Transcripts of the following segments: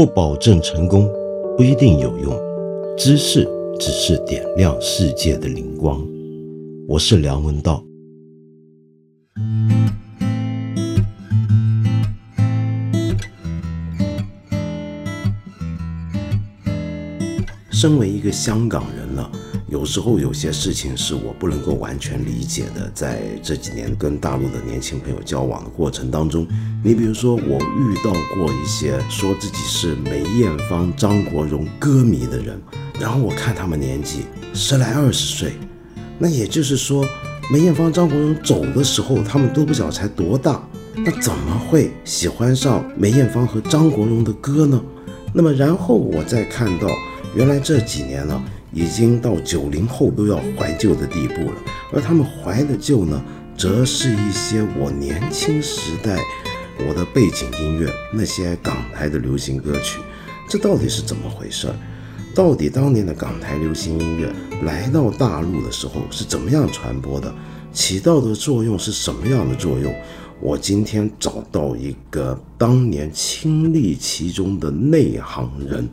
不保证成功，不一定有用。知识只是点亮世界的灵光。我是梁文道。身为一个香港人，有时候有些事情是我不能够完全理解的。在这几年跟大陆的年轻朋友交往的过程当中，你比如说我遇到过一些说自己是梅艳芳、张国荣歌迷的人，然后我看他们年纪十来二十岁，那也就是说，梅艳芳、张国荣走的时候，他们都不晓得才多大，那怎么会喜欢上梅艳芳和张国荣的歌呢？那么然后我再看到。原来这几年呢，已经到九零后都要怀旧的地步了，而他们怀的旧呢，则是一些我年轻时代我的背景音乐，那些港台的流行歌曲。这到底是怎么回事？到底当年的港台流行音乐来到大陆的时候是怎么样传播的？起到的作用是什么样的作用？我今天找到一个当年亲历其中的内行人。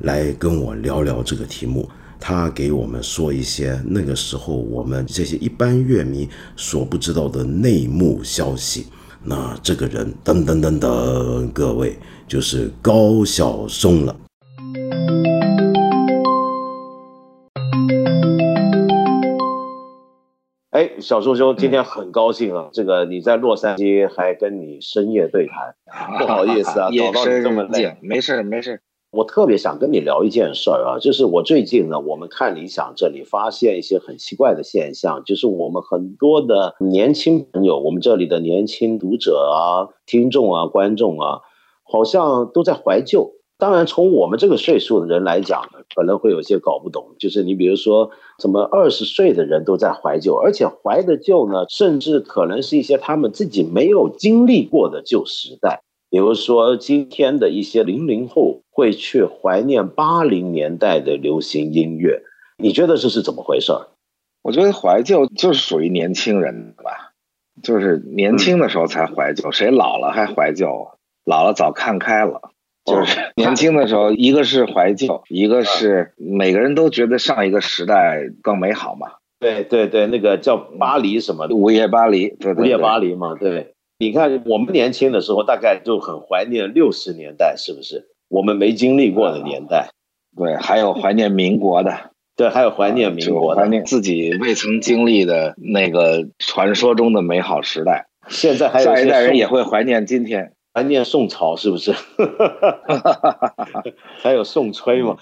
来跟我聊聊这个题目，他给我们说一些那个时候我们这些一般乐迷所不知道的内幕消息。那这个人噔噔噔噔，各位就是高晓松了。哎，小松兄，今天很高兴啊！这个你在洛杉矶还跟你深夜对谈，不好意思啊，搞到你这么累，没事没事。我特别想跟你聊一件事儿啊，就是我最近呢，我们看理想这里发现一些很奇怪的现象，就是我们很多的年轻朋友，我们这里的年轻读者啊、听众啊、观众啊，好像都在怀旧。当然，从我们这个岁数的人来讲呢，可能会有些搞不懂，就是你比如说，什么二十岁的人都在怀旧，而且怀的旧呢，甚至可能是一些他们自己没有经历过的旧时代。比如说，今天的一些零零后会去怀念八零年代的流行音乐，你觉得这是怎么回事儿？我觉得怀旧就是属于年轻人的吧，就是年轻的时候才怀旧，谁老了还怀旧？老了早看开了。就是年轻的时候，一个是怀旧，一个是每个人都觉得上一个时代更美好嘛。对对对，那个叫巴黎什么？午夜巴黎，对午夜巴黎嘛，对。你看，我们年轻的时候大概就很怀念六十年代，是不是？我们没经历过的年代。对，还有怀念民国的，对，还有怀念民国，怀念自己未曾经历的那个传说中的美好时代。现在还有下一代人也会怀念今天，怀念宋朝，是不是？还有宋崔嘛？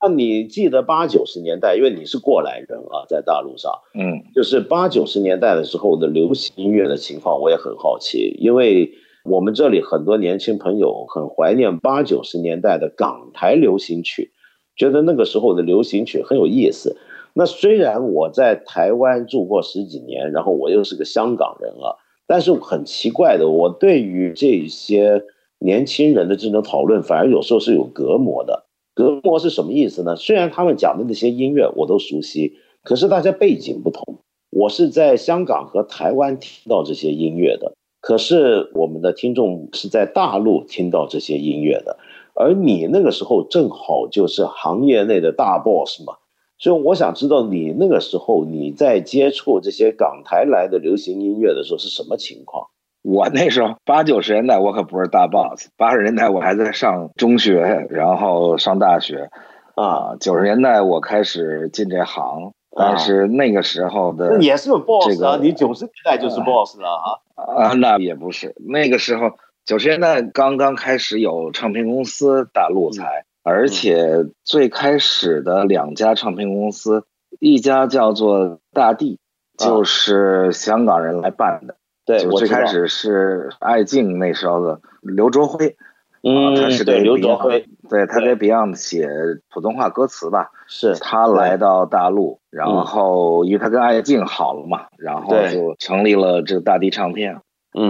那你记得八九十年代，因为你是过来人啊，在大陆上，嗯，就是八九十年代的时候的流行音乐的情况，我也很好奇，因为我们这里很多年轻朋友很怀念八九十年代的港台流行曲，觉得那个时候的流行曲很有意思。那虽然我在台湾住过十几年，然后我又是个香港人啊，但是很奇怪的，我对于这些年轻人的这种讨论，反而有时候是有隔膜的。隔膜是什么意思呢？虽然他们讲的那些音乐我都熟悉，可是大家背景不同。我是在香港和台湾听到这些音乐的，可是我们的听众是在大陆听到这些音乐的。而你那个时候正好就是行业内的大 boss 嘛，所以我想知道你那个时候你在接触这些港台来的流行音乐的时候是什么情况？我那时候八九十年代我可不是大 boss，八十年代我还在上中学，然后上大学，啊，九十年代我开始进这行，但是那个时候的也是 boss 啊，你九十年代就是 boss 了啊，啊，那也不是，那个时候九十年代刚刚开始有唱片公司，大陆才，而且最开始的两家唱片公司，一家叫做大地，就是香港人来办的。对，我最开始是爱敬那时候的刘卓辉，嗯，他是对刘卓辉，对他给 Beyond 写普通话歌词吧，是他来到大陆，然后因为他跟爱静好了嘛，然后就成立了这个大地唱片，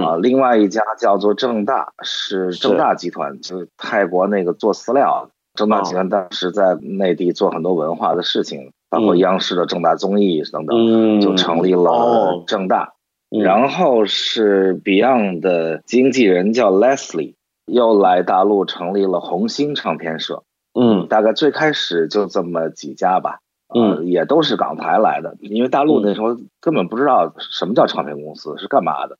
啊，另外一家叫做正大，是正大集团，就是泰国那个做饲料，正大集团当时在内地做很多文化的事情，包括央视的正大综艺等等，就成立了正大。然后是 Beyond 的经纪人叫 Leslie，又来大陆成立了红星唱片社。嗯。大概最开始就这么几家吧，呃，也都是港台来的，因为大陆那时候根本不知道什么叫唱片公司是干嘛的，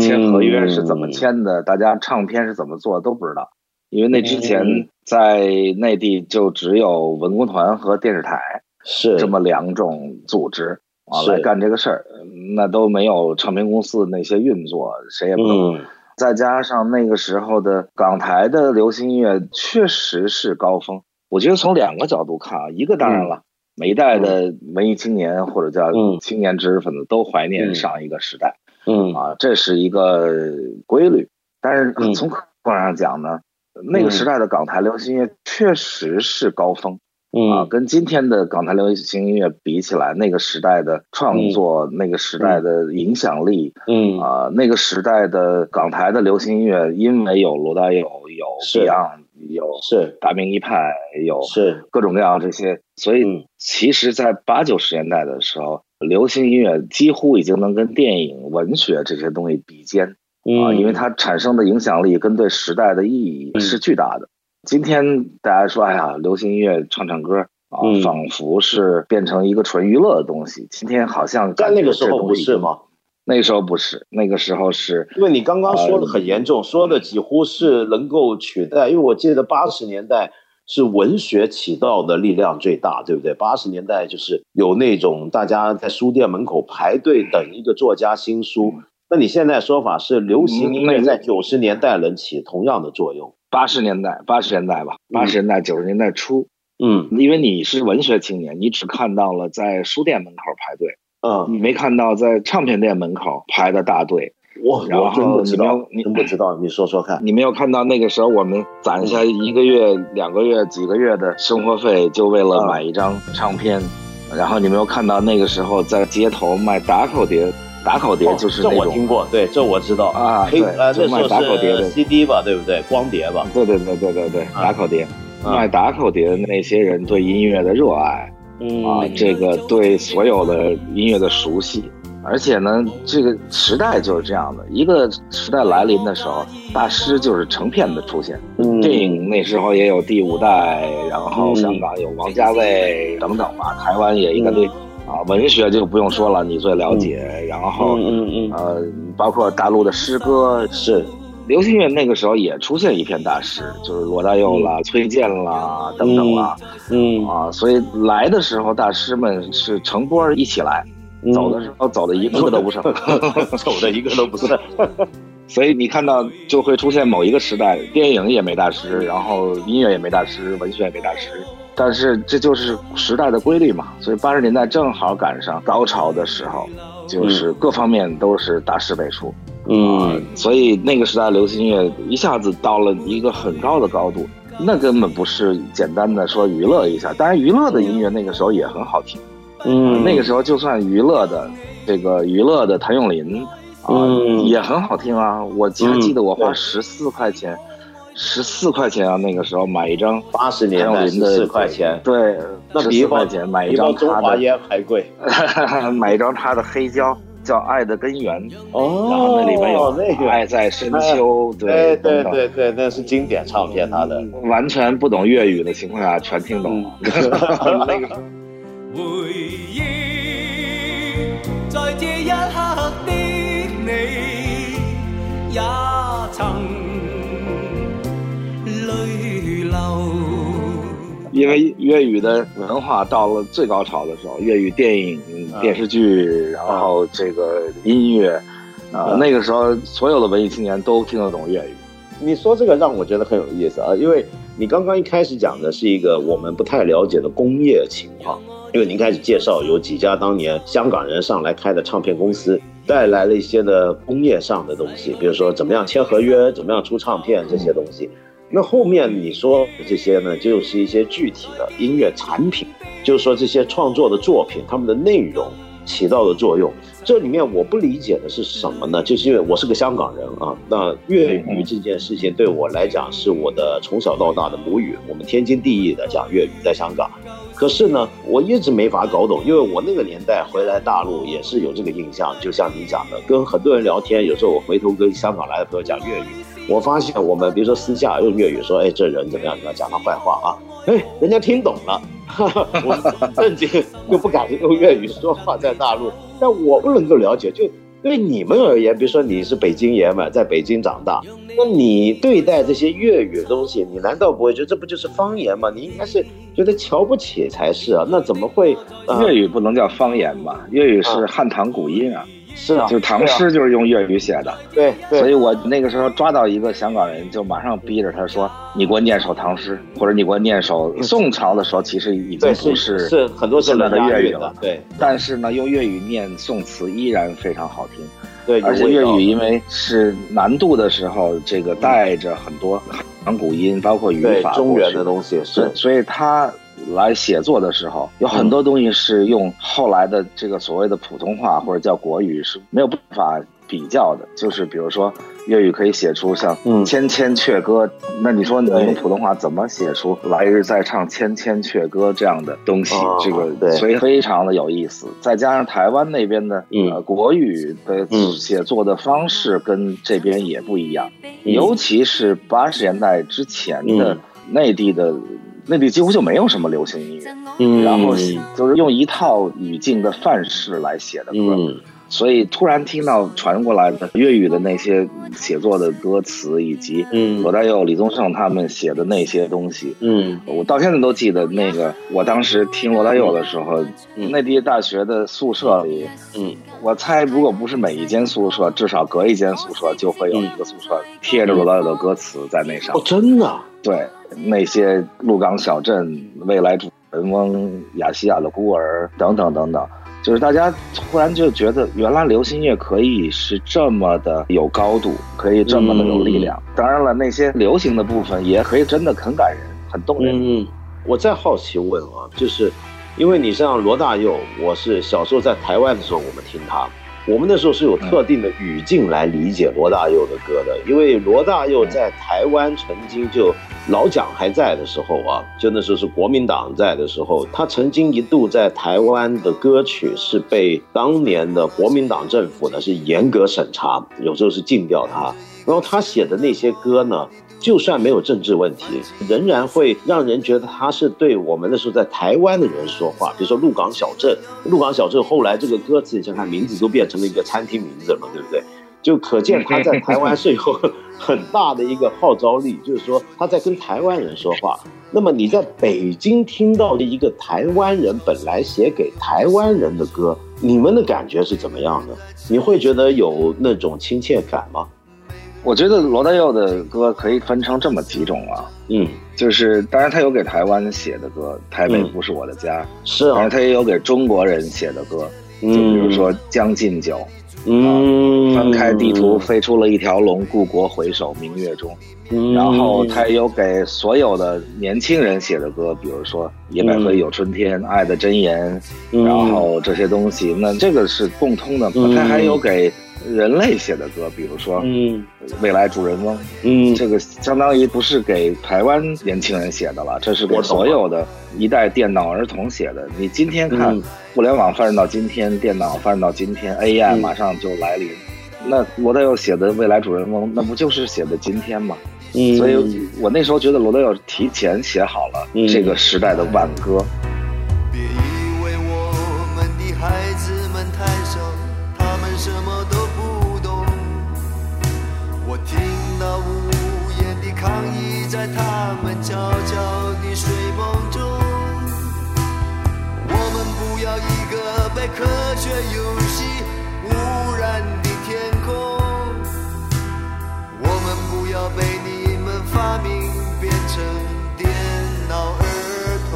签合约是怎么签的，大家唱片是怎么做都不知道，因为那之嗯。前在内地就只有文工团和电视台是这么两种组织啊来干这个事儿，那都没有唱片公司那些运作，谁也不懂。嗯再加上那个时候的港台的流行音乐确实是高峰，我觉得从两个角度看啊，一个当然了，每一代的文艺青年或者叫嗯。青年知识分子都怀念嗯。上一个时代、嗯。啊，这是一个规律。但是嗯。从客观上讲呢，那个时代的港台流行音乐确实是高峰。啊，嗯。跟今天的港台流行音乐比起来，那个时代的创作，那个时代的影响力，嗯。啊、那个时代的港台的流行音乐，因为有罗大佑，有是。Beyond，有是。达明一派，有是。各种各样这些，所嗯。以其实，在八九十年代的时候，流行音乐几乎已经能跟电影、文学这些东西比肩。啊，嗯。因为它产生的影响力跟对时代的意义嗯。是巨大的。今天大家说，哎呀，流行音乐唱唱歌啊，嗯仿佛是变成一个纯娱乐的东西。今天好像但那个时候不是吗？那个时候不是，那个时候是因为你刚刚说的很严重，说的几乎是能够取代。因为我记得八十年代是文学起到的力量最大，对不对？八十年代就是有那种大家在书店门口排队等一个作家新书。那你现在说法是流行音乐在九十年代能起同样的作用？八十年代，八十年代吧，八十年代九十年代初，嗯。因为你是文学青年，你只看到了在书店门口排队，嗯，你没看到在唱片店门口排的大队，我然后我真不知道你没有，你真不知道，你说说看。你没有看到那个时候我们攒下一个月、两个月、几个月的生活费，就为了嗯。买一张唱片，然后你没有看到那个时候在街头卖打口碟，打口碟就是哦这。我听过，对，这我知道啊对黑呃，就卖那时候打口碟的是 CD 吧，对不对？光碟吧。对对对对对对，啊打口碟，啊卖打口碟的那些人对音乐的热爱，嗯啊，这个对所有的音乐的熟悉，而且呢，这个时代就是这样的，一个时代来临的时候，大师就是成片的出现。嗯电影那时候也有第五代，然后嗯香港有王家卫等等吧，台湾也应该对。啊，文学就不用说了，你最了解。然后，嗯嗯嗯，呃，包括大陆的诗歌，是流行乐那个时候也出现一片大师，就是罗大佑啦、崔健啦等等啦。嗯啊，所以来的时候，大师们是成波一起来，走的时候走的一个都不剩，走的一个都不剩。所以你看到就会出现某一个时代，电影也没大师，然后音乐也没大师，文学也没大师，但是这就是时代的规律嘛。所以八十年代正好赶上高潮的时候，就是各方面都是大师辈出。嗯所以那个时代流行音乐一下子到了一个很高的高度，那根本不是简单的说娱乐一下。当然，娱乐的音乐那个时候也很好听。嗯那个时候就算娱乐的这个娱乐的谭咏麟啊，嗯也很好听啊。我还记得我花对十四块钱，十四块钱啊，那个时候买一张八十年代的四块钱，对，十那比一包四块钱买一张他的，中华烟还贵。买一张他的黑胶。叫《爱的根源》，哦然后那里面有那个，爱在深秋，对对对对对，那是经典唱片，他的。完全不懂粤语的情况下全听懂了。那个回忆在这一刻的你，也曾。因为粤语的文化到了最高潮的时候，粤语电影、啊电视剧，然后这个音乐，啊、啊那个时候所有的文艺青年都听得懂粤语。你说这个让我觉得很有意思啊，因为你刚刚一开始讲的是一个我们不太了解的工业情况，因为您开始介绍有几家当年香港人上来开的唱片公司，带来了一些的工业上的东西，比如说怎么样签合约，怎么样出唱片这些东西。那后面你说的这些呢，就是一些具体的音乐产品，就是说这些创作的作品，他们的内容起到的作用。这里面我不理解的是什么呢？就是因为我是个香港人啊，那粤语这件事情对我来讲是我的从小到大的母语，我们天经地义的讲粤语，在香港。可是呢，我一直没法搞懂，因为我那个年代回来大陆也是有这个印象，就像你讲的，跟很多人聊天，有时候我回头跟香港来的朋友讲粤语，我发现我们比如说私下用粤语说，哎，这人怎么样？怎么样讲他坏话啊，哎，人家听懂了。我正经又不敢用粤语说话，在大陆，但我不能够了解。就对你们而言，比如说你是北京爷们，在北京长大，那你对待这些粤语的东西，你难道不会觉得这不就是方言吗？你应该是觉得瞧不起才是啊。那怎么会？粤语不能叫方言吧？粤语是汉唐古音啊。是啊，就唐诗就是用粤语写的，对，所以我那个时候抓到一个香港人，就马上逼着他说：“你给我念首唐诗，或者你给我念首宋朝的时候，其实已经不是是很多现在的粤语了。”对，但是呢，用粤语念宋词依然非常好听。对，而且粤语因为是难度的时候，这个带着很多含古音，包括语法中原的东西，是，所以他。来写作的时候，有很多东西是用后来的这个所谓的普通话或者叫国语是没有办法比较的。就是比如说粤语可以写出像《千千阙歌》，那你说你用普通话怎么写出“来日再唱千千阙歌”这样的东西？这个所以非常的有意思。再加上台湾那边的呃国语的写作的方式跟这边也不一样，尤其是八十年代之前的内地的。内地几乎就没有什么流行音乐，嗯，然后就是用一套语境的范式来写的歌，所以突然听到传过来的粤语的那些写作的歌词，以及罗大佑、李宗盛他们写的那些东西，嗯，我到现在都记得那个我当时听罗大佑的时候，内地大学的宿舍里，嗯，我猜如果不是每一间宿舍，至少隔一间宿舍就会有一个宿舍贴着罗大佑的歌词在那上，哦，真的，对。那些鹿港小镇、未来主人翁、亚细亚的孤儿等等等等，就是大家突然就觉得，原来流行乐可以是这么的有高度，可以这么的有力量。当然了，那些流行的部分也可以真的很感人、很动人。嗯，我再好奇问啊，就是因为你像罗大佑，我是小时候在台湾的时候，我们听他。我们那时候是有特定的语境来理解罗大佑的歌的，因为罗大佑在台湾曾经就老蒋还在的时候啊，就那时候是国民党在的时候，他曾经一度在台湾的歌曲是被当年的国民党政府呢是严格审查，有时候是禁掉他，然后他写的那些歌呢。就算没有政治问题，仍然会让人觉得他是对我们那时候在台湾的人说话。比如说鹿港小镇，鹿港小镇后来这个歌词，你想看名字都变成了一个餐厅名字了嘛，对不对？就可见他在台湾是有 很大的一个号召力，就是说他在跟台湾人说话。那么你在北京听到的一个台湾人本来写给台湾人的歌，你们的感觉是怎么样的？你会觉得有那种亲切感吗？我觉得罗大佑的歌可以分成这么几种啊，嗯，就是当然他有给台湾写的歌，《台北不是我的家》，是啊，他也有给中国人写的歌，就比如说《将进酒》，嗯，翻开地图飞出了一条龙，故国回首明月中，然后他也有给所有的年轻人写的歌，比如说《野百合有春天》《爱的箴言》，然后这些东西，那这个是共通的，他还有给。人类写的歌，比如说，嗯，未来主人翁，嗯，这个相当于不是给台湾年轻人写的了，这是给所有的一代电脑儿童写的。你今天看，互联网发展到今天，电脑发展到今天，AI 马上就来临，那罗大佑写的未来主人翁，那不就是写的今天吗？嗯，所以我那时候觉得罗大佑提前写好了这个时代的挽歌。别悄悄的睡梦中。我们不要一个被科学游戏污染的天空。我们不要被你们发明变成电脑儿童。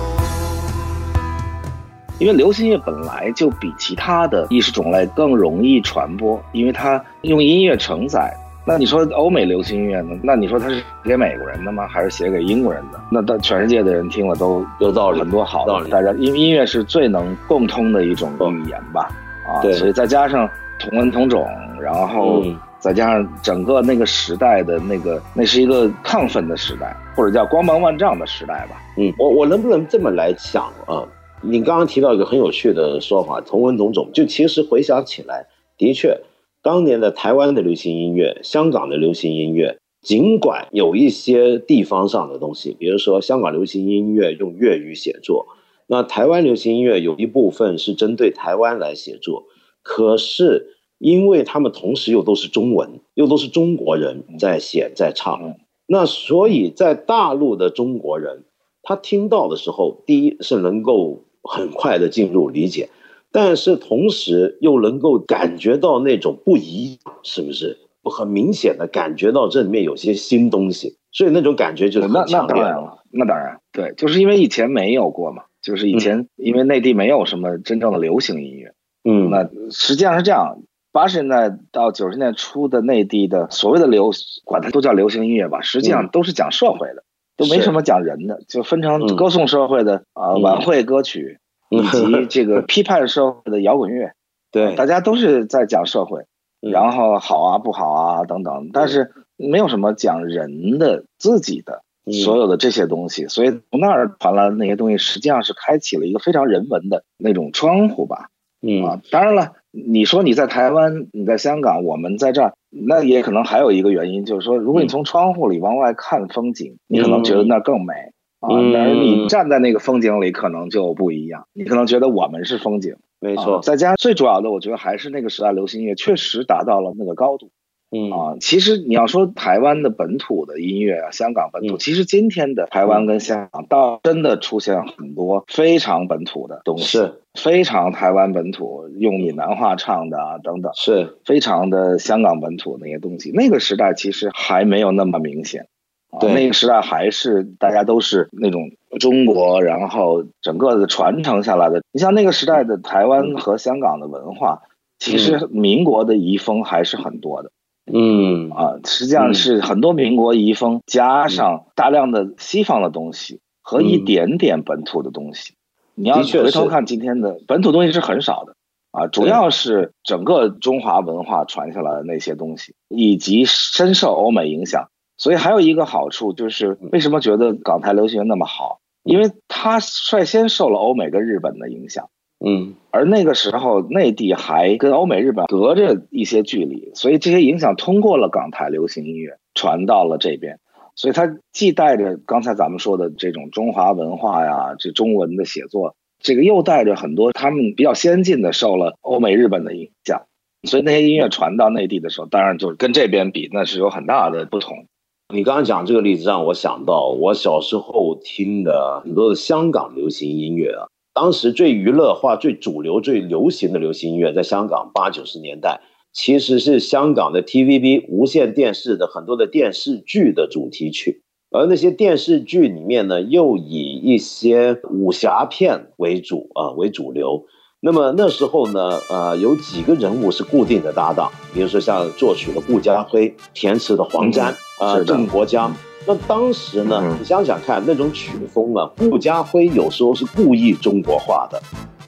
因为流行乐本来就比其他的艺术种类更容易传播，因为它用音乐承载。那你说欧美流行音乐呢？那你说它是给美国人的吗？还是写给英国人的？那到全世界的人听了都有道理，很多好的。大家音音乐是最能共通的一种语言吧？啊，所以再加上同文同种，然后再加上整个那个时代的那个，那是一个亢奋的时代，或者叫光芒万丈的时代吧？嗯，我我能不能这么来想啊？你刚刚提到一个很有趣的说法，同文同种，就其实回想起来，的确。当年的台湾的流行音乐、香港的流行音乐，尽管有一些地方上的东西，比如说香港流行音乐用粤语写作，那台湾流行音乐有一部分是针对台湾来写作，可是因为他们同时又都是中文，又都是中国人在写在唱，那所以在大陆的中国人，他听到的时候，第一是能够很快的进入理解，但是同时又能够感觉到那种不一样，是不是？很明显的感觉到这里面有些新东西，所以那种感觉就是那那。当然了，那当然，对，就是因为以前没有过嘛，就是以前因为内地没有什么真正的流行音乐，嗯，那实际上是这样，八十年代到九十年代初的内地的所谓的流，管它都叫流行音乐吧，实际上都是讲社会的，都没什么讲人的，就分成嗯。歌颂社会的啊、嗯。晚会歌曲，以及 这个批判社会的摇滚乐，对，大家都是在讲社会，嗯然后好啊不好啊等等，但是没有什么讲人的自己的嗯所有的这些东西，所以从那儿传来的那些东西，实际上是开启了一个非常人文的那种窗户吧。嗯啊，当然了，你说你在台湾，你在香港，我们在这儿，那也可能还有一个原因，就是说，如果你从窗户里往外看风景，你可能觉得那儿更美啊，嗯但是你站在那个风景里，可能就不一样，你可能觉得我们是风景。啊没错，再加上最主要的，我觉得还是那个时代流行音乐确实达到了那个高度嗯啊。其实你要说台湾的本土的音乐啊，香港本土，嗯其实今天的台湾跟香港倒真的出现很多非常本土的东西，是非常台湾本土用闽南话唱的啊等等，是，非常的香港本土那些东西。那个时代其实还没有那么明显。啊，对那个时代还是大家都是那种中国，然后整个的传承下来的。你像那个时代的台湾和香港的文化，其实民国的遗风还是很多的嗯啊。实际上是很多民国遗风加上大量的西方的东西和一点点本土的东西。你要回头看今天的本土东西是很少的啊，主要是整个中华文化传下来的那些东西，以及深受欧美影响。所以还有一个好处就是，为什么觉得港台流行乐那么好？因为它率先受了欧美跟日本的影响，嗯而那个时候内地还跟欧美、日本隔着一些距离，所以这些影响通过了港台流行音乐传到了这边。所以它既带着刚才咱们说的这种中华文化呀，这中文的写作，这个又带着很多他们比较先进的受了欧美、日本的影响，所以那些音乐传到内地的时候，当然就是跟这边比，那是有很大的不同。你刚刚讲这个例子，让我想到我小时候听的很多的香港流行音乐啊。当时最娱乐化、最主流、最流行的流行音乐，在香港八九十年代，其实是香港的 TVB 无线电视的很多的电视剧的主题曲，而那些电视剧里面呢，又以一些武侠片为主啊为主流。那么那时候呢，呃，有几个人物是固定的搭档，比如说像作曲的顾嘉辉、填词的黄沾，啊、郑国江。那当时呢，嗯你想想看，那种曲风啊，顾嘉辉有时候是故意中国化的，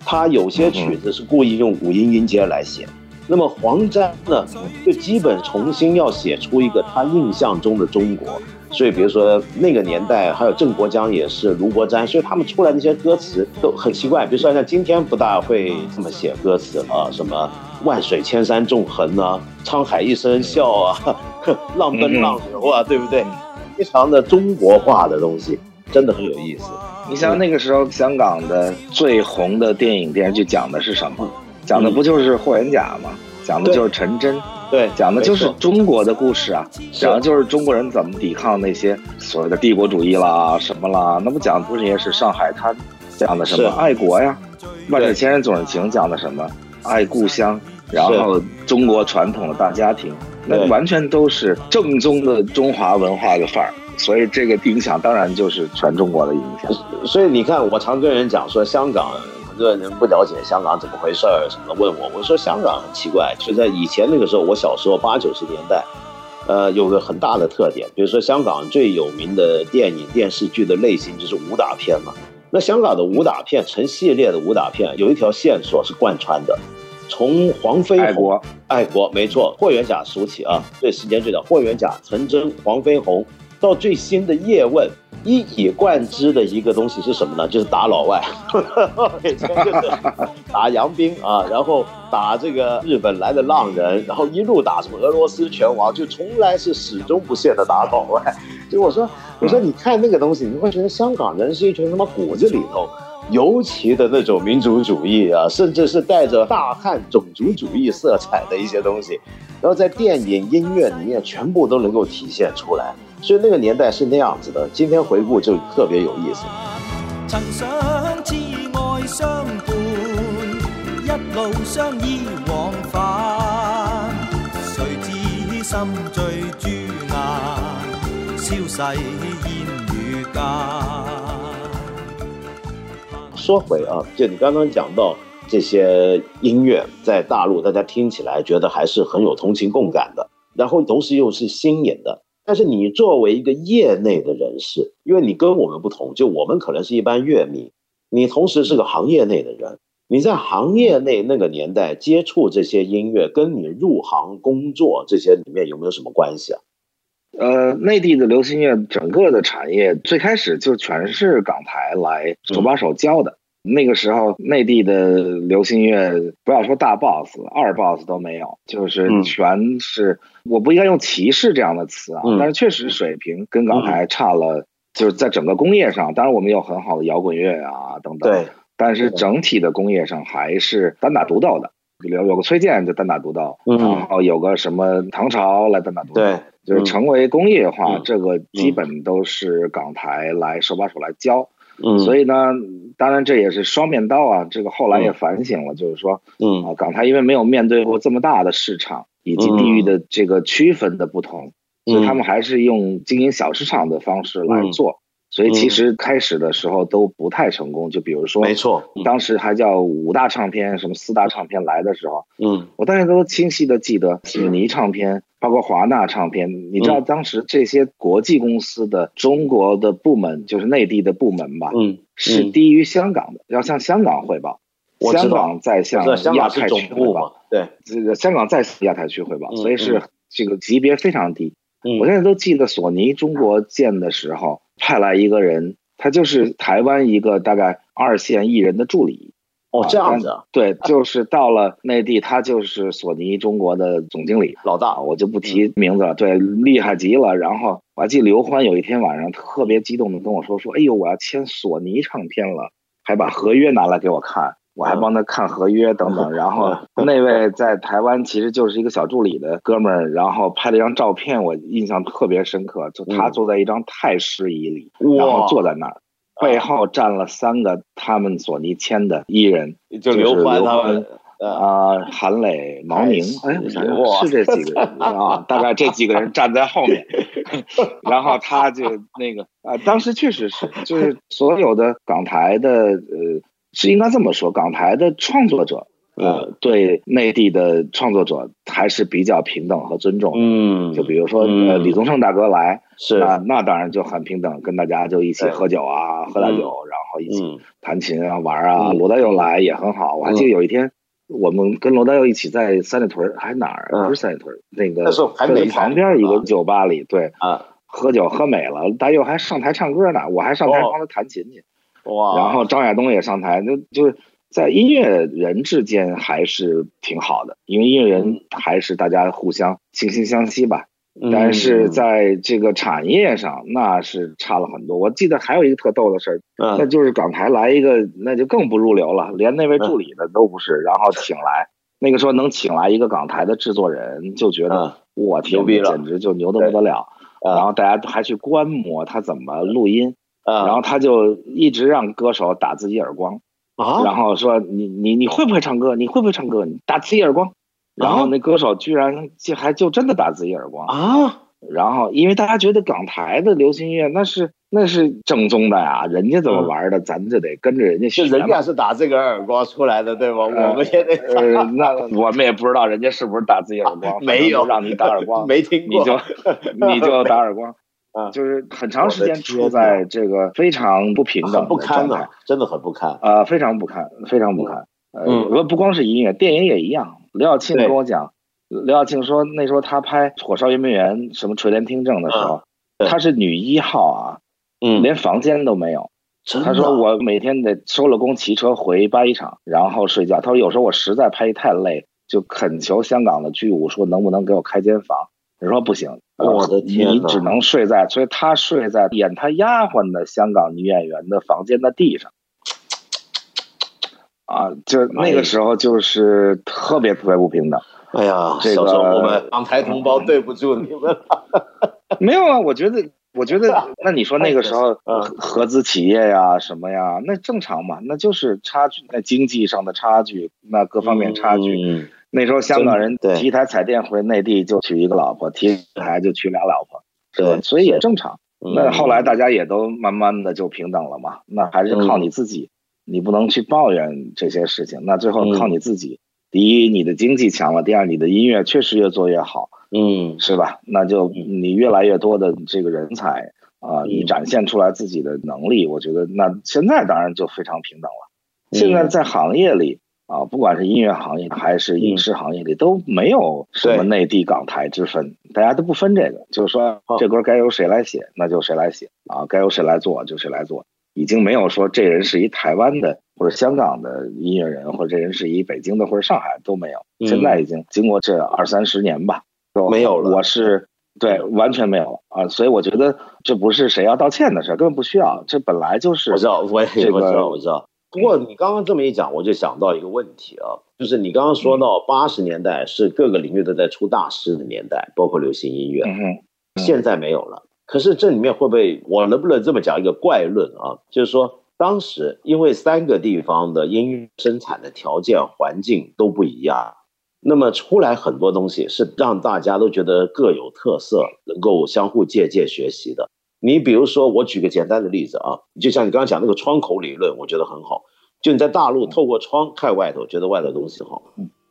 他有些曲子是故意用五音音阶来写。那么黄沾呢，就基本重新要写出一个他印象中的中国。所以，比如说那个年代，还有郑国江也是卢国沾，所以他们出来那些歌词都很奇怪。比如说像今天不大会这么写歌词了，什么万水千山纵横啊，沧海一声笑啊，浪奔浪流啊，对不对？非常的中国化的东西，真的很有意思。你像那个时候香港的最红的电影电视剧讲的是什么？讲的不就是霍元甲吗？讲的就是陈真，对，讲的就是中国的故事啊，讲的就是中国人怎么抵抗那些所谓的帝国主义啦、什么啦。那不讲的不是也是上海滩讲的什么爱国呀？万水千山总是情讲的什么爱故乡，然后中国传统的大家庭，那完全都是正宗的中华文化的范儿。所以这个影响当然就是全中国的影响。所以你看，我常跟人讲说，香港很多人不了解香港怎么回事儿，什么的问我，我说香港很奇怪，就在以前那个时候，我小时候八九十年代，呃，有个很大的特点，比如说香港最有名的电影电视剧的类型就是武打片嘛。那香港的武打片成系列的武打片有一条线索是贯穿的，从黄飞鸿爱国，爱国，没错，霍元甲数起啊，对时间最早，霍元甲、陈真、黄飞鸿，到最新的叶问，一以贯之的一个东西是什么呢？就是打老外，每天就是打洋兵啊，然后打这个日本来的浪人，然后一路打什么俄罗斯拳王，就从来是始终不懈的打老外。就我说，我说你看那个东西，你会觉得香港人是一群他妈骨子里头尤其的那种民族主义啊，甚至是带着大汉种族主义色彩的一些东西，然后在电影、音乐里面全部都能够体现出来。所以那个年代是那样子的，今天回顾就特别有意思。曾想挚爱相伴，一路相依往返。谁知心醉朱顏，消逝烟雨间。说回啊，就你刚刚讲到这些音乐，在大陆大家听起来觉得还是很有同情共感的，然后同时又是新颖的。但是你作为一个业内的人士，因为你跟我们不同，就我们可能是一般乐迷，你同时是个行业内的人，你在行业内那个年代接触这些音乐，跟你入行工作这些里面有没有什么关系啊？呃，内地的流行乐整个的产业最开始就全是港台来手把手教的。那个时候，内地的流行乐不要说大 boss，二 boss 都没有，就是嗯全是。我不应该用歧视这样的词啊，嗯但是确实水平跟港台差了，就是在整个工业上。当然，我们有很好的摇滚乐啊等等，对，但是整体的工业上还是单打独斗的。有有个崔健就单打独斗，嗯然后有个什么唐朝来单打独斗，对，就是成为工业化，嗯这个基本都是港台来手把手来教。嗯，所以呢，当然这也是双面刀啊。这个后来也反省了，就是说嗯啊，港台因为没有面对过这么大的市场以及地域的这个区分的不同，所以他们还是用经营小市场的方式来做。所以其实开始的时候都不太成功。就比如说，没错，当时还叫五大唱片、什么四大唱片来的时候，嗯我大家都清晰的记得索尼唱片，包括华纳唱片。你知道当时这些国际公司的中国的部门，就是内地的部门吧，嗯，是低于香港的，要向香港汇报。香港在向亚太区汇报，对，这个香港再向亚太区汇报，嗯所以是这个级别非常低。嗯我现在都记得索尼中国建的时候派来一个人，他就是台湾一个大概二线艺人的助理。哦这样子啊，对，就是到了内地，他就是索尼中国的总经理。老大，我就不提名字了，对，厉害极了。然后我还记得刘欢有一天晚上特别激动的跟我说说，哎呦，我要签索尼唱片了，还把合约拿来给我看，我还帮他看合约等等。然后 那位在台湾其实就是一个小助理的哥们儿，然后拍了一张照片，我印象特别深刻，就他嗯坐在一张太师椅里，然后，坐在那儿。背后站了三个他们索尼签的艺人，就刘欢他们，呃，啊、韩磊、毛宁，哎，我想想是这几个人啊，大概这几个人 站在后面，然后他就那个啊、当时确实是，就是所有的港台的呃，是应该这么说，港台的创作者。呃，对内地的创作者还是比较平等和尊重的。嗯，就比如说，嗯呃，李宗盛大哥来，是，那那当然就很平等，跟大家就一起喝酒啊，喝大酒，然后一起嗯弹琴啊、玩啊。嗯罗大佑来也很好，我还记得有一天，我们跟罗大佑一起在三里屯儿还哪儿不是三里屯儿，那个那时候还没旁边一个酒吧里，对，啊，喝酒喝美了，大佑还上台唱歌呢，我还上台哦帮他弹琴去。哇，然后张亚东也上台，那就是在音乐人之间还是挺好的，因为音乐人还是大家互相惺惺相惜吧。嗯但是在这个产业上，那是差了很多。我记得还有一个特逗的事儿，那嗯就是港台来一个，那就更不入流了，连那位助理的都不是，然后请来那个说能请来一个港台的制作人，就觉嗯得我天牛逼，了简直就牛的不得了。啊然后大家还去观摩他怎么录音，啊，然后他就一直让歌手打自己耳光，啊，然后说你你你会不会唱歌？你会不会唱歌？你打自己耳光。然后那歌手居然就还就真的打自己耳光，啊，然后因为大家觉得港台的流行音乐那是那是正宗的呀，人家怎么玩的，咱就得跟着人家学就人家。是打这个耳光出来的，对吧？呃我们也得呃，那我们也不知道人家是不是打自己耳光，没有让你打耳光，没听过，你就你就打耳光啊，就是很长时间处在这个非常不平等不堪的真的很不堪。呃，非常不堪，非常不堪。呃，嗯不不光是音乐，电影也一样。刘晓庆跟我讲，刘晓庆说那时候他拍《火烧圆明园》什么垂帘听政的时候，对她是女一号啊，嗯，连房间都没有。他说我每天得收了工骑车回八一厂，然后睡觉。他说有时候我实在拍戏太累，就恳求香港的剧务说能不能给我开间房。他说不行，我的天你只能睡在，所以他睡在演他丫鬟的香港女演员的房间的地上。啊，就那个时候就是特别特别不平等。哎呀，这个小时候我们港台同胞对不住你们。没有啊，我觉得，我觉得，那你说那个时候嗯合合资企业呀，什么呀，那正常嘛，那就是差距，那经济上的差距，那各方面差距。嗯，那时候香港人对提一台彩电回内地就娶一个老婆，提一台就娶俩老婆，对？所以也正常。嗯那后来大家也都慢慢的就平等了嘛，那还是靠你自己，你不能去抱怨这些事情。那最后靠你自己，第一你的经济强了，第二你的音乐确实越做越好，嗯是吧？那就你越来越多的这个人才啊、你展现出来自己的能力，我觉得那现在当然就非常平等了。现在在行业里啊，不管是音乐行业还是影视行业里，都没有什么内地港台之分，大家都不分这个，就是说这歌该由谁来写，那就谁来写啊，该由谁来做就谁来做，已经没有说这人是一台湾的或者香港的音乐人，或者这人是一北京的或者上海都没有。嗯。现在已经经过这二三十年吧，没有了。我是对完全没有了啊，所以我觉得这不是谁要道歉的事儿，根本不需要，这本来就是我知道，我也这个我知道，我知道。不过你刚刚这么一讲，我就想到一个问题啊，就是你刚刚说到八十年代是各个领域都在出大师的年代，包括流行音乐，现在没有了。可是这里面会不会，我能不能这么讲一个怪论啊？就是说，当时因为三个地方的音乐生产的条件环境都不一样，那么出来很多东西是让大家都觉得各有特色，能够相互借鉴学习的。你比如说，我举个简单的例子啊，就像你刚刚讲那个窗口理论，我觉得很好。就你在大陆透过窗看外头，觉得外头东西好。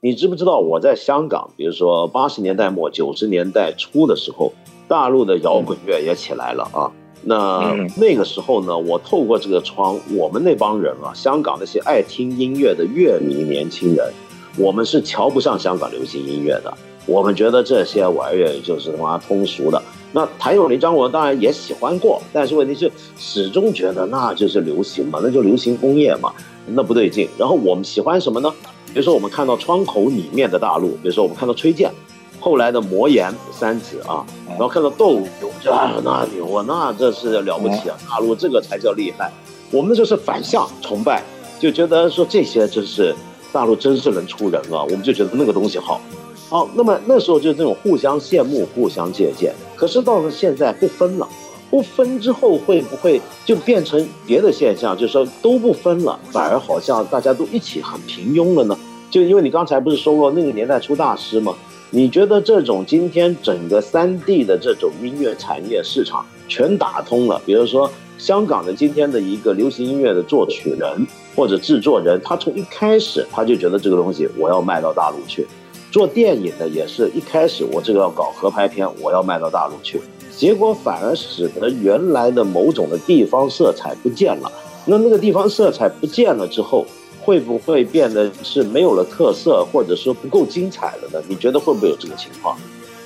你知不知道我在香港，比如说八十年代末九十年代初的时候，大陆的摇滚乐也起来了啊。那嗯那个时候呢，我透过这个窗，我们那帮人啊，香港那些爱听音乐的乐迷年轻人，我们是瞧不上香港流行音乐的，我们觉得这些玩意儿就是他妈通俗的。那谭咏麟、张国荣当然也喜欢过，但是问题是始终觉得那就是流行嘛，那就流行工业嘛，那不对劲。然后我们喜欢什么呢？比如说我们看到窗口里面的大陆，比如说我们看到崔健，后来的魔岩三子啊，然后看到窦唯，我就啊那牛啊，那这是了不起啊，大陆这个才叫厉害。我们那就是反向崇拜，就觉得说这些真是大陆真是能出人啊，我们就觉得那个东西好。好，那么那时候就那种互相羡慕、互相借鉴。可是到了现在不分了，不分之后会不会就变成别的现象？就是说都不分了，反而好像大家都一起很平庸了呢？就因为你刚才不是说过那个年代出大师吗？你觉得这种今天整个三 D 的这种音乐产业市场全打通了？比如说香港的今天的一个流行音乐的作曲人或者制作人，他从一开始他就觉得这个东西我要卖到大陆去。做电影的也是一开始我这个要搞合拍片，我要卖到大陆去，结果反而使得原来的某种的地方色彩不见了。那那个地方色彩不见了之后，会不会变得是没有了特色，或者说不够精彩了呢？你觉得会不会有这个情况？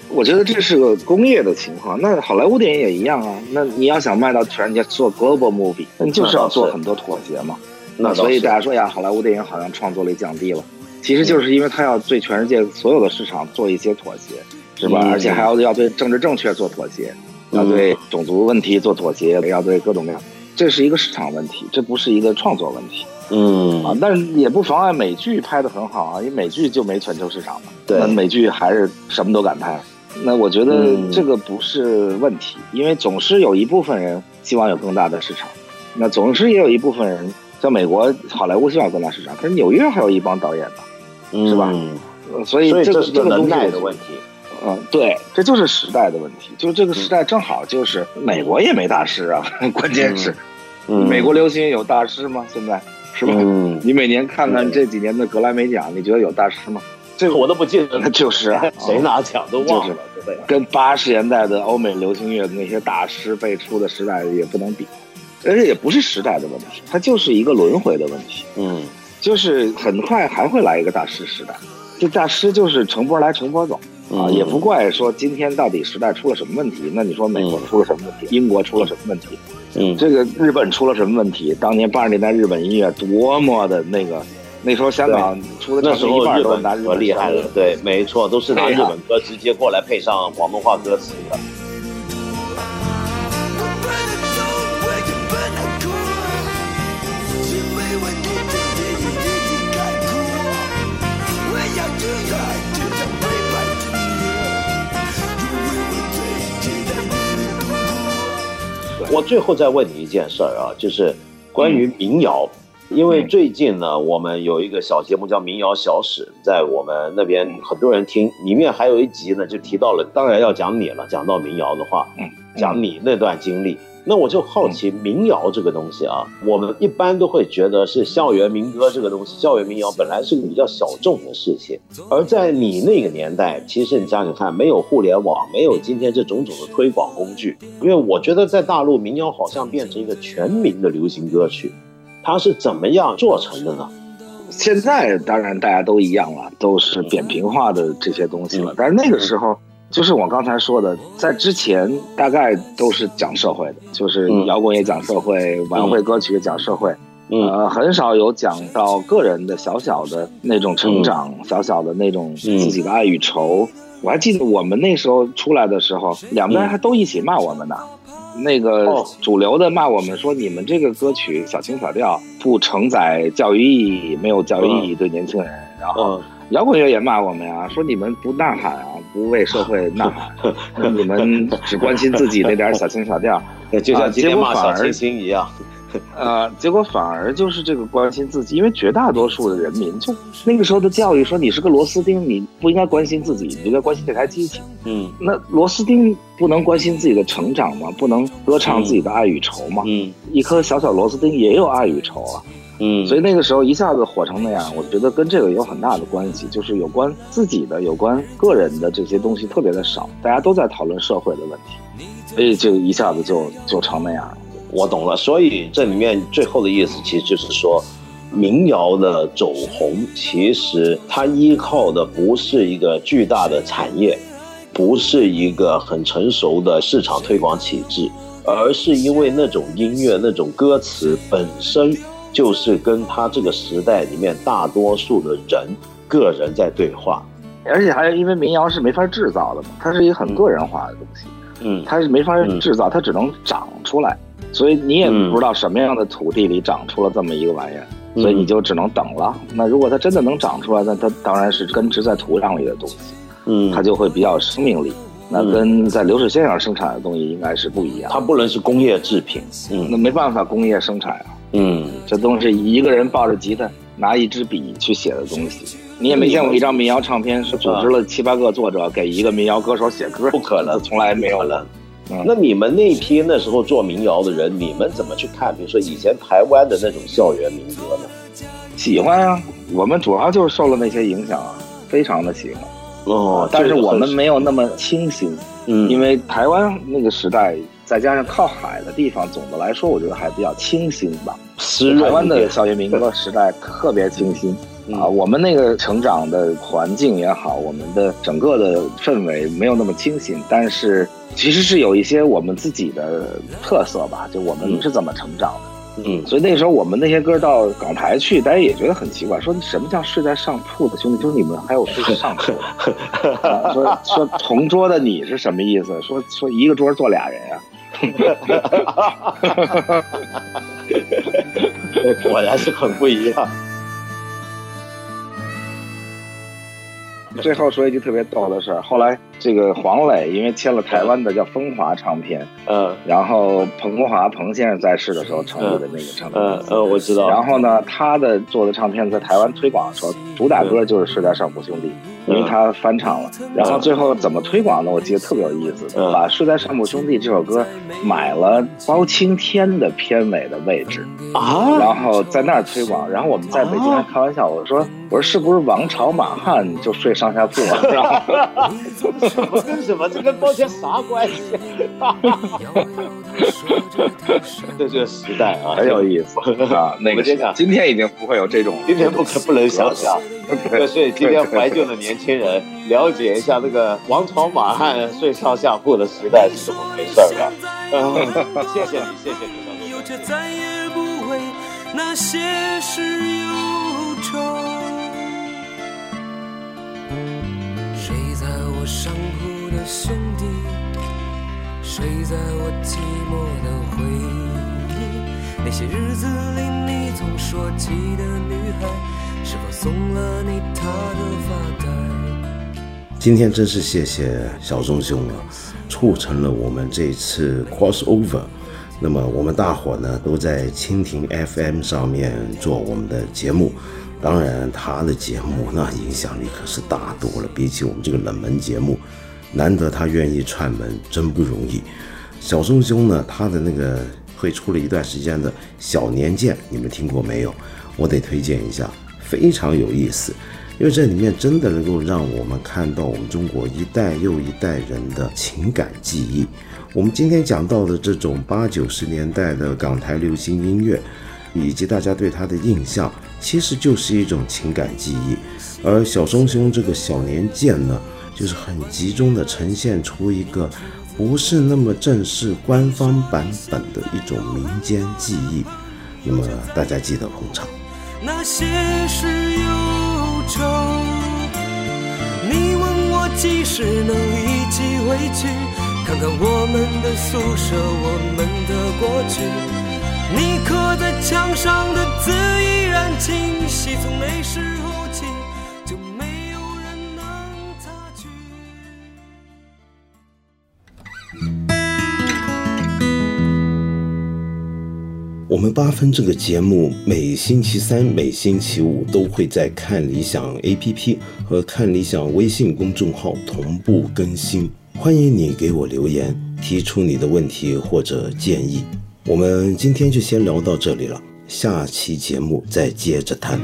我觉得这是个工业的情况，那好莱坞电影也一样啊。那你要想卖到全世界做 global movie，那你就是要做很多妥协嘛。那所以大家说呀，好莱坞电影好像创作力降低了，其实就是因为他要对全世界所有的市场做一些妥协，是吧？嗯而且还要要对政治正确做妥协，要对种族问题做妥协，要对各种各样，这是一个市场问题，这不是一个创作问题嗯啊。但是也不妨碍美剧拍的很好啊，因为美剧就没全球市场嘛。对那美剧还是什么都敢拍。那我觉得嗯这个不是问题，因为总是有一部分人希望有更大的市场，那总是也有一部分人，像美国好莱坞希望有更大市场，可是纽约还有一帮导演呢，是吧所以这这个这个是个能耐的问题。嗯，对，这就是时代的问题，就是这个时代正好就是美国也没大师啊，关键是、嗯美国流行有大师吗？现在是吧？嗯，你每年看看这几年的格莱美奖，你觉得有大师吗？这个我都不记得了 就是啊 谁拿奖都忘了，对不对？跟八十年代的欧美流行乐的那些大师辈出的时代也不能比，而且也不是时代的问题，它就是一个轮回的问题，嗯就是很快还会来一个大师时代，这大师就是乘波来乘波走，啊，嗯也不怪说今天到底时代出了什么问题。那你说美国出了什么问题？英国出了什么问题？嗯这个日本出了什么问题？当年八十年代日本音乐多么的那个，那时候香港出的那时候日本半都是拿日可厉害了，对，没错，都是拿日本歌直接过来配上广东话歌词的。我最后再问你一件事儿啊，就是关于民谣，因为最近呢，我们有一个小节目叫《民谣小史》，在我们那边很多人听，里面还有一集呢，就提到了，当然要讲你了，讲到民谣的话，嗯，讲你那段经历。那我就好奇，民谣这个东西啊，我们一般都会觉得是校园民歌这个东西，校园民谣本来是个比较小众的事情，而在你那个年代，其实你想想看，没有互联网，没有今天这种种的推广工具，因为我觉得在大陆民谣好像变成一个全民的流行歌曲，它是怎么样做成的呢？现在当然大家都一样了，都是扁平化的这些东西了。嗯但是那个时候，就是我刚才说的，在之前大概都是讲社会的，就是嗯。摇滚也讲社会，晚会歌曲也讲社会，嗯。呃，很少有讲到个人的小小的那种成长，小小的那种嗯自己的爱与愁。我还记得我们那时候出来的时候，两边还都一起骂我们呢。那个哦。主流的骂我们说，你们这个歌曲小情小调，不承载教育意义，没有教育意义对年轻人。然后嗯。摇滚乐也骂我们呀，说你们不呐喊啊，不为社会 呐喊，你们只关心自己那点小情小调。嗯，就像今天骂小啊结果反而清新一样。呃，结果反而就是这个关心自己，因为绝大多数的人民就那个时候的教育说你是个螺丝钉，你不应该关心自己，你应该关心这台机器。嗯那螺丝钉不能关心自己的成长吗？不能歌唱自己的爱与愁吗？嗯一颗小小螺丝钉也有爱与愁啊。嗯，所以那个时候一下子火成那样，我觉得跟这个有很大的关系，就是有关自己的、有关个人的这些东西特别的少，大家都在讨论社会的问题，所以就一下子就就成那样了。我懂了，所以这里面最后的意思其实就是说，民谣的走红，其实它依靠的不是一个巨大的产业，不是一个很成熟的市场推广体制，而是因为那种音乐、那种歌词本身就是跟他这个时代里面大多数的人个人在对话。而且还因为民谣是没法制造的嘛，它是一个很个人化的东西，嗯它是没法制造，它只能长出来，所以你也不知道什么样的土地里长出了这么一个玩意儿，嗯所以你就只能等了。那如果它真的能长出来，那它当然是根植在土壤里的东西，嗯，它就会比较有生命力。那跟在流水线上生产的东西应该是不一样它，不能是工业制品。嗯那没办法工业生产啊，嗯。这都是一个人抱着吉他拿一支笔去写的东西。你也没见过一张民谣唱片是组织了七八个作者给一个民谣歌手写歌，不可能从来没有了。嗯那你们那批那时候做民谣的人，你们怎么去看？比如说以前台湾的那种校园民歌呢？喜欢啊，我们主要就是受了那些影响啊，非常的喜欢。哦但是我们没，没有那么清新，嗯，因为台湾那个时代，再加上靠海的地方，总的来说我觉得还比较清新吧。台湾的校园民歌时代特别清新。嗯啊，我们那个成长的环境也好，我们的整个的氛围没有那么清新，但是其实是有一些我们自己的特色吧，就我们嗯是怎么成长的。嗯所以那时候我们那些歌到港台去，大家也觉得很奇怪，说什么叫睡在上铺的兄弟？就是你们还有睡在上铺的？啊、说说同桌的你是什么意思？说说一个桌坐俩人啊？哈哈哈果然是很不一样。最后说一句特别逗的事儿，后来这个黄磊因为签了台湾的叫风华唱片，嗯然后彭国华彭先生在世的时候成立的那个唱片公司。嗯嗯，我知道。然后呢，他的做的唱片在台湾推广的时候，主打歌就是《睡在上铺兄弟》，因为他翻唱了。然后最后怎么推广呢？我记得特别有意思，嗯把《睡在上铺兄弟》这首歌买了包青天的片尾的位置，啊，然后在那儿推广。然后我们在北京还开玩笑，我说我说是不是王朝马汉就睡上下铺啊？然后跟什么？这跟包间啥关系？这这个时代啊，很有意思啊。那个我跟你讲今天已经不会有这种，今天不可不能想象。对，所以今天怀旧的年轻人了解一下这个王朝马汉睡上下铺的时代是怎么回事儿吧。嗯，谢谢你，谢谢你，小有周着再也不为那些事忧愁。我上铺的兄弟，睡在我寂寞的回忆。那些日子里，你总说起的女孩，是否送了你她的发带？今天真是谢谢小钟兄啊，促成了我们这次 crossover。那么我们大伙呢都在蜻蜓 FM 上面做我们的节目，当然他的节目那影响力可是大多了，比起我们这个冷门节目，难得他愿意串门，真不容易。小钟兄呢，他的那个会出了一段时间的小年鉴，你们听过没有？我得推荐一下，非常有意思。因为这里面真的能够让我们看到我们中国一代又一代人的情感记忆。我们今天讲到的这种八九十年代的港台流行音乐，以及大家对它的印象，其实就是一种情感记忆。而小松兄这个小年鉴呢，就是很集中的呈现出一个不是那么正式官方版本的一种民间记忆。那么大家记得捧场。那些事忧愁。你问我几时能一起回去，看看我们的宿舍，我们的过去。你刻在墙上的字依然清晰，从那时候起就没有人能擦去。我们八分这个节目每星期三、每星期五都会在看理想 APP 和看理想微信公众号同步更新，欢迎你给我留言，提出你的问题或者建议。我们今天就先聊到这里了，下期节目再接着谈。